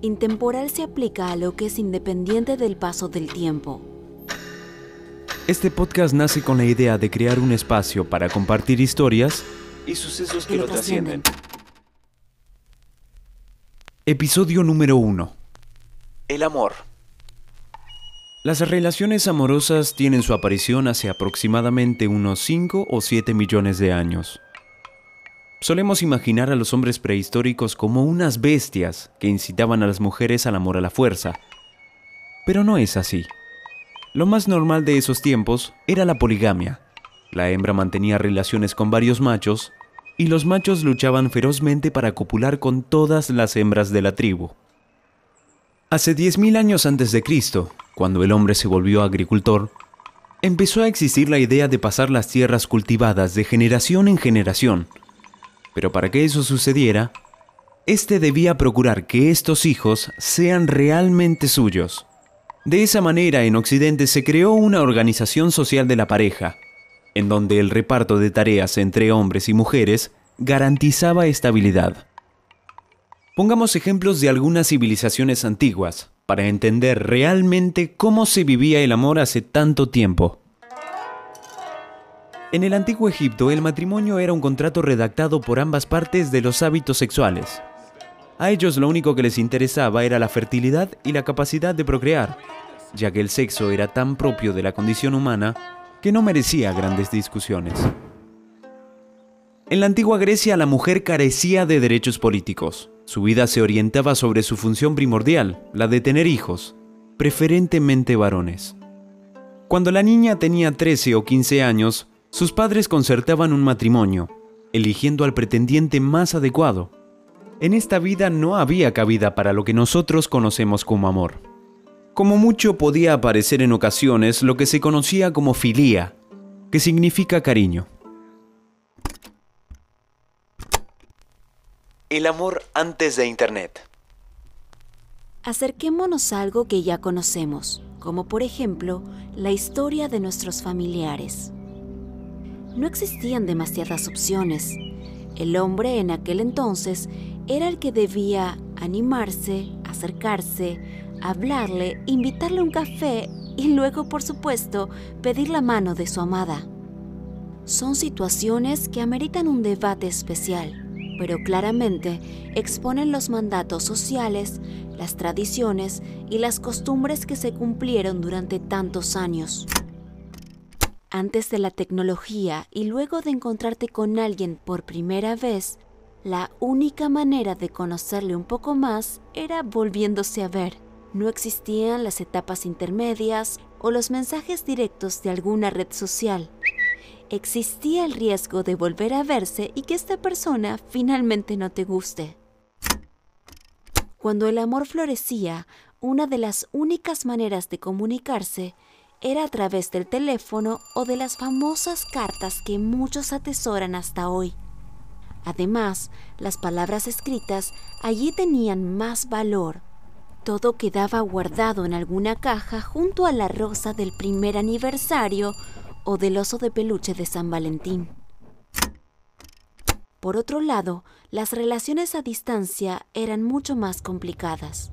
Intemporal se aplica a lo que es independiente del paso del tiempo. Este podcast nace con la idea de crear un espacio para compartir historias y sucesos que, Que lo lo trascienden. Episodio número 1. El amor. Las relaciones amorosas tienen su aparición hace aproximadamente unos 5 o 7 millones de años. Solemos imaginar a los hombres prehistóricos como unas bestias que incitaban a las mujeres al amor a la fuerza. Pero no es así. Lo más normal de esos tiempos era la poligamia. La hembra mantenía relaciones con varios machos y los machos luchaban ferozmente para copular con todas las hembras de la tribu. Hace 10.000 años antes de Cristo, cuando el hombre se volvió agricultor, empezó a existir la idea de pasar las tierras cultivadas de generación en generación. Pero para que eso sucediera, éste debía procurar que estos hijos sean realmente suyos. De esa manera, en Occidente se creó una organización social de la pareja, en donde el reparto de tareas entre hombres y mujeres garantizaba estabilidad. Pongamos ejemplos de algunas civilizaciones antiguas para entender realmente cómo se vivía el amor hace tanto tiempo. En el antiguo Egipto el matrimonio era un contrato redactado por ambas partes de los hábitos sexuales. A ellos lo único que les interesaba era la fertilidad y la capacidad de procrear, ya que el sexo era tan propio de la condición humana que no merecía grandes discusiones. En la antigua Grecia la mujer carecía de derechos políticos. Su vida se orientaba sobre su función primordial, la de tener hijos, preferentemente varones. Cuando la niña tenía 13 o 15 años, sus padres concertaban un matrimonio, eligiendo al pretendiente más adecuado. En esta vida no había cabida para lo que nosotros conocemos como amor. Como mucho podía aparecer en ocasiones lo que se conocía como filía, que significa cariño. El amor antes de Internet. Acerquémonos a algo que ya conocemos, como por ejemplo la historia de nuestros familiares. No existían demasiadas opciones. El hombre en aquel entonces era el que debía animarse, acercarse, hablarle, invitarle a un café y luego, por supuesto, pedir la mano de su amada. Son situaciones que ameritan un debate especial, pero claramente exponen los mandatos sociales, las tradiciones y las costumbres que se cumplieron durante tantos años. Antes de la tecnología y luego de encontrarte con alguien por primera vez, la única manera de conocerle un poco más era volviéndose a ver. No existían las etapas intermedias o los mensajes directos de alguna red social. Existía el riesgo de volver a verse y que esta persona finalmente no te guste. Cuando el amor florecía, una de las únicas maneras de comunicarse era a través del teléfono o de las famosas cartas que muchos atesoran hasta hoy. Además, las palabras escritas allí tenían más valor. Todo quedaba guardado en alguna caja junto a la rosa del primer aniversario o del oso de peluche de San Valentín. Por otro lado, las relaciones a distancia eran mucho más complicadas.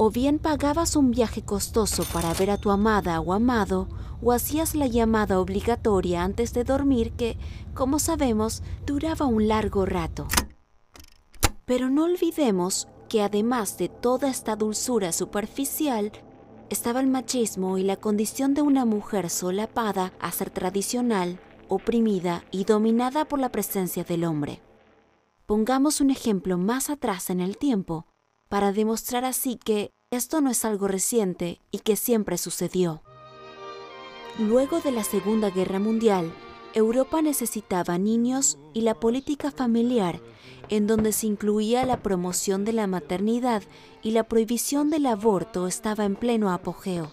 O bien pagabas un viaje costoso para ver a tu amada o amado, o hacías la llamada obligatoria antes de dormir que, como sabemos, duraba un largo rato. Pero no olvidemos que además de toda esta dulzura superficial, estaba el machismo y la condición de una mujer solapada a ser tradicional, oprimida y dominada por la presencia del hombre. Pongamos un ejemplo más atrás en el tiempo, para demostrar así que esto no es algo reciente y que siempre sucedió. Luego de la Segunda Guerra Mundial, Europa necesitaba niños y la política familiar, en donde se incluía la promoción de la maternidad y la prohibición del aborto, estaba en pleno apogeo.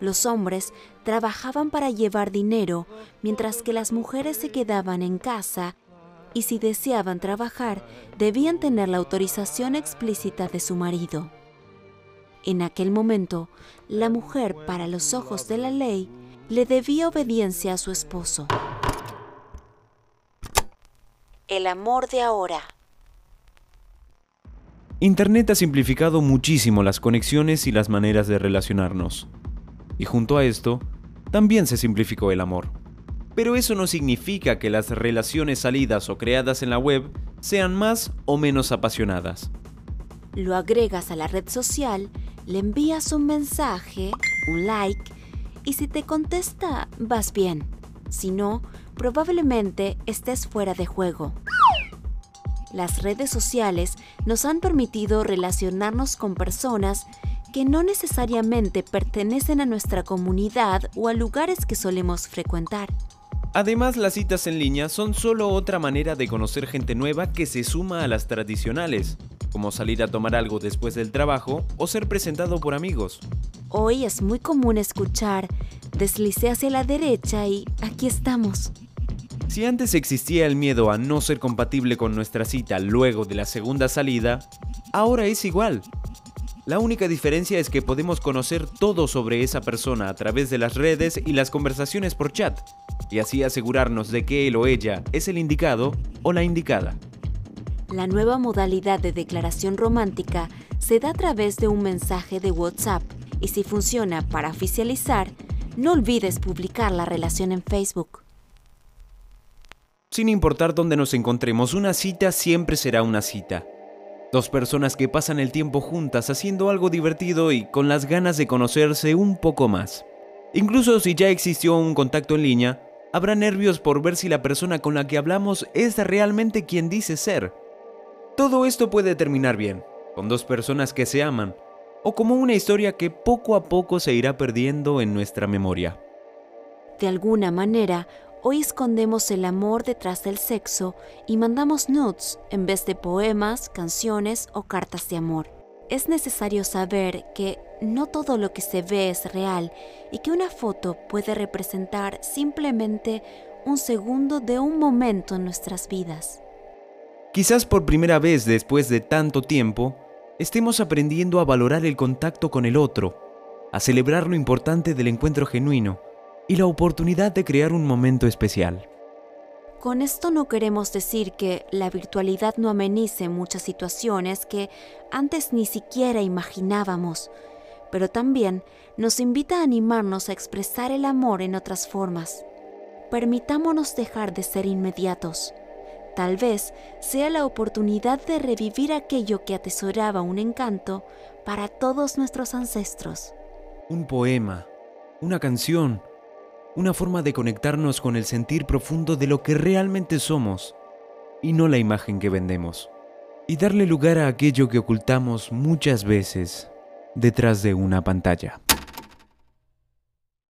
Los hombres trabajaban para llevar dinero, mientras que las mujeres se quedaban en casa y si deseaban trabajar, debían tener la autorización explícita de su marido. En aquel momento, la mujer, para los ojos de la ley, le debía obediencia a su esposo. El amor de ahora. Internet ha simplificado muchísimo las conexiones y las maneras de relacionarnos. Y junto a esto, también se simplificó el amor. Pero eso no significa que las relaciones salidas o creadas en la web sean más o menos apasionadas. Lo agregas a la red social, le envías un mensaje, un like, y si te contesta, vas bien. Si no, probablemente estés fuera de juego. Las redes sociales nos han permitido relacionarnos con personas que no necesariamente pertenecen a nuestra comunidad o a lugares que solemos frecuentar. Además, las citas en línea son solo otra manera de conocer gente nueva que se suma a las tradicionales, como salir a tomar algo después del trabajo o ser presentado por amigos. Hoy es muy común escuchar, deslicé hacia la derecha y aquí estamos. Si antes existía el miedo a no ser compatible con nuestra cita luego de la segunda salida, ahora es igual. La única diferencia es que podemos conocer todo sobre esa persona a través de las redes y las conversaciones por chat, y así asegurarnos de que él o ella es el indicado o la indicada. La nueva modalidad de declaración romántica se da a través de un mensaje de WhatsApp y si funciona para oficializar, no olvides publicar la relación en Facebook. Sin importar dónde nos encontremos, una cita siempre será una cita. Dos personas que pasan el tiempo juntas haciendo algo divertido y con las ganas de conocerse un poco más. Incluso si ya existió un contacto en línea, habrá nervios por ver si la persona con la que hablamos es realmente quien dice ser. Todo esto puede terminar bien, con dos personas que se aman, o como una historia que poco a poco se irá perdiendo en nuestra memoria. De alguna manera, Hoy escondemos el amor detrás del sexo y mandamos nudes en vez de poemas, canciones o cartas de amor. Es necesario saber que no todo lo que se ve es real y que una foto puede representar simplemente un segundo de un momento en nuestras vidas. Quizás por primera vez después de tanto tiempo, estemos aprendiendo a valorar el contacto con el otro, a celebrar lo importante del encuentro genuino y la oportunidad de crear un momento especial. Con esto no queremos decir que la virtualidad no amenice muchas situaciones que antes ni siquiera imaginábamos, pero también nos invita a animarnos a expresar el amor en otras formas. Permitámonos dejar de ser inmediatos. Tal vez sea la oportunidad de revivir aquello que atesoraba un encanto para todos nuestros ancestros. Un poema, una canción, una forma de conectarnos con el sentir profundo de lo que realmente somos y no la imagen que vendemos, y darle lugar a aquello que ocultamos muchas veces detrás de una pantalla.